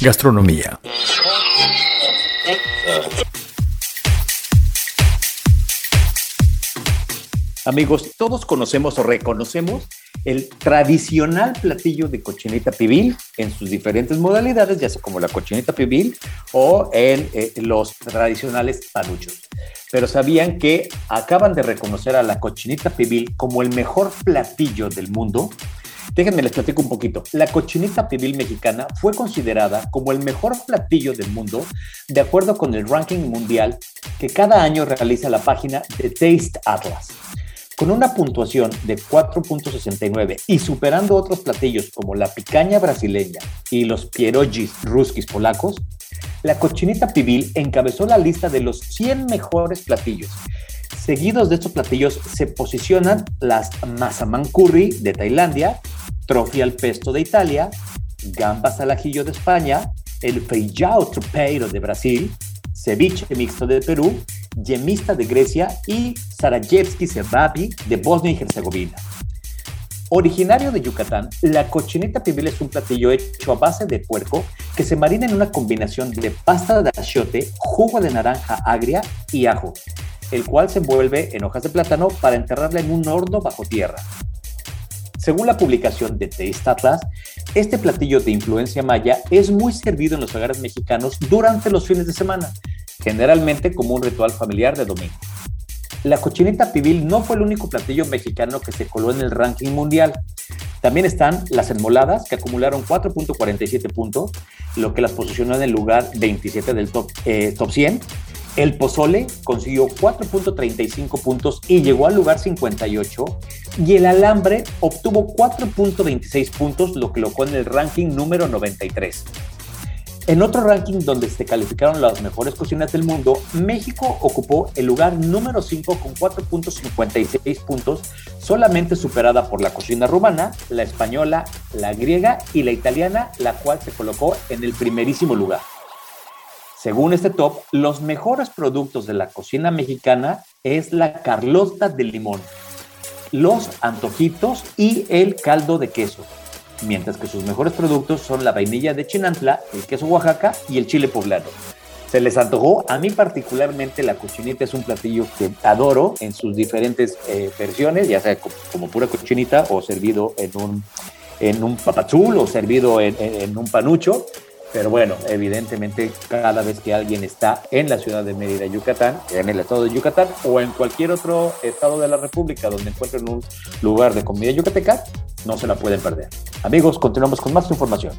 Gastronomía. Amigos, todos conocemos o reconocemos el tradicional platillo de cochinita pibil en sus diferentes modalidades, ya sea como la cochinita pibil o en eh, los tradicionales panuchos. Pero sabían que acaban de reconocer a la cochinita pibil como el mejor platillo del mundo. Déjenme les platico un poquito. La cochinita pibil mexicana fue considerada como el mejor platillo del mundo de acuerdo con el ranking mundial que cada año realiza la página de Taste Atlas. Con una puntuación de 4.69 y superando otros platillos como la picaña brasileña y los pierogis ruskis polacos, la cochinita pibil encabezó la lista de los 100 mejores platillos. Seguidos de estos platillos se posicionan las masaman curry de Tailandia, trofi al pesto de Italia, gambas al ajillo de España, el feijão tropeiro de Brasil, ceviche mixto de Perú, yemista de Grecia y Sarajevski Sebabi de Bosnia y Herzegovina. Originario de Yucatán, la cochinita pibil es un platillo hecho a base de puerco que se marina en una combinación de pasta de achiote, jugo de naranja agria y ajo, el cual se envuelve en hojas de plátano para enterrarla en un horno bajo tierra. Según la publicación de Taste Atlas, este platillo de influencia maya es muy servido en los hogares mexicanos durante los fines de semana, generalmente como un ritual familiar de domingo. La cochinita pibil no fue el único platillo mexicano que se coló en el ranking mundial. También están las enmoladas, que acumularon 4.47 puntos, lo que las posicionó en el lugar 27 del top, eh, top 100. El pozole consiguió 4.35 puntos y llegó al lugar 58. Y el alambre obtuvo 4.26 puntos, lo que lo colocó en el ranking número 93. En otro ranking donde se calificaron las mejores cocinas del mundo, México ocupó el lugar número 5 con 4.56 puntos, solamente superada por la cocina rumana, la española, la griega y la italiana, la cual se colocó en el primerísimo lugar. Según este top, los mejores productos de la cocina mexicana es la Carlota de limón, los antojitos y el caldo de queso mientras que sus mejores productos son la vainilla de Chinantla, el queso Oaxaca y el chile poblano. Se les antojó, a mí particularmente la cochinita es un platillo que adoro en sus diferentes eh, versiones, ya sea como, pura cochinita o servido en un, en un papazul o servido en, en un panucho. Pero bueno, evidentemente cada vez que alguien está en la ciudad de Mérida, Yucatán, en el estado de Yucatán o en cualquier otro estado de la República donde encuentren un lugar de comida yucateca, no se la pueden perder. Amigos, continuamos con más información.